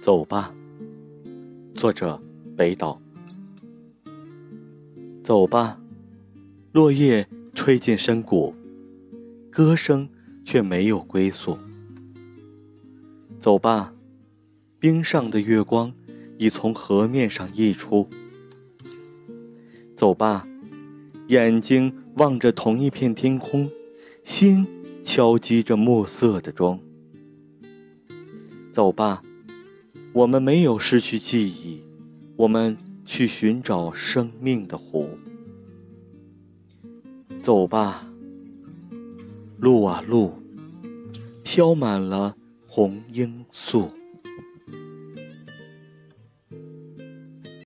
走吧，作者北岛。走吧，落叶吹进深谷，歌声却没有归宿。走吧，冰上的月光已从河面上溢出。走吧，眼睛望着同一片天空，心敲击着暮色的钟。走吧，我们没有失去记忆，我们去寻找生命的湖。走吧，路啊路，飘满了红罂粟。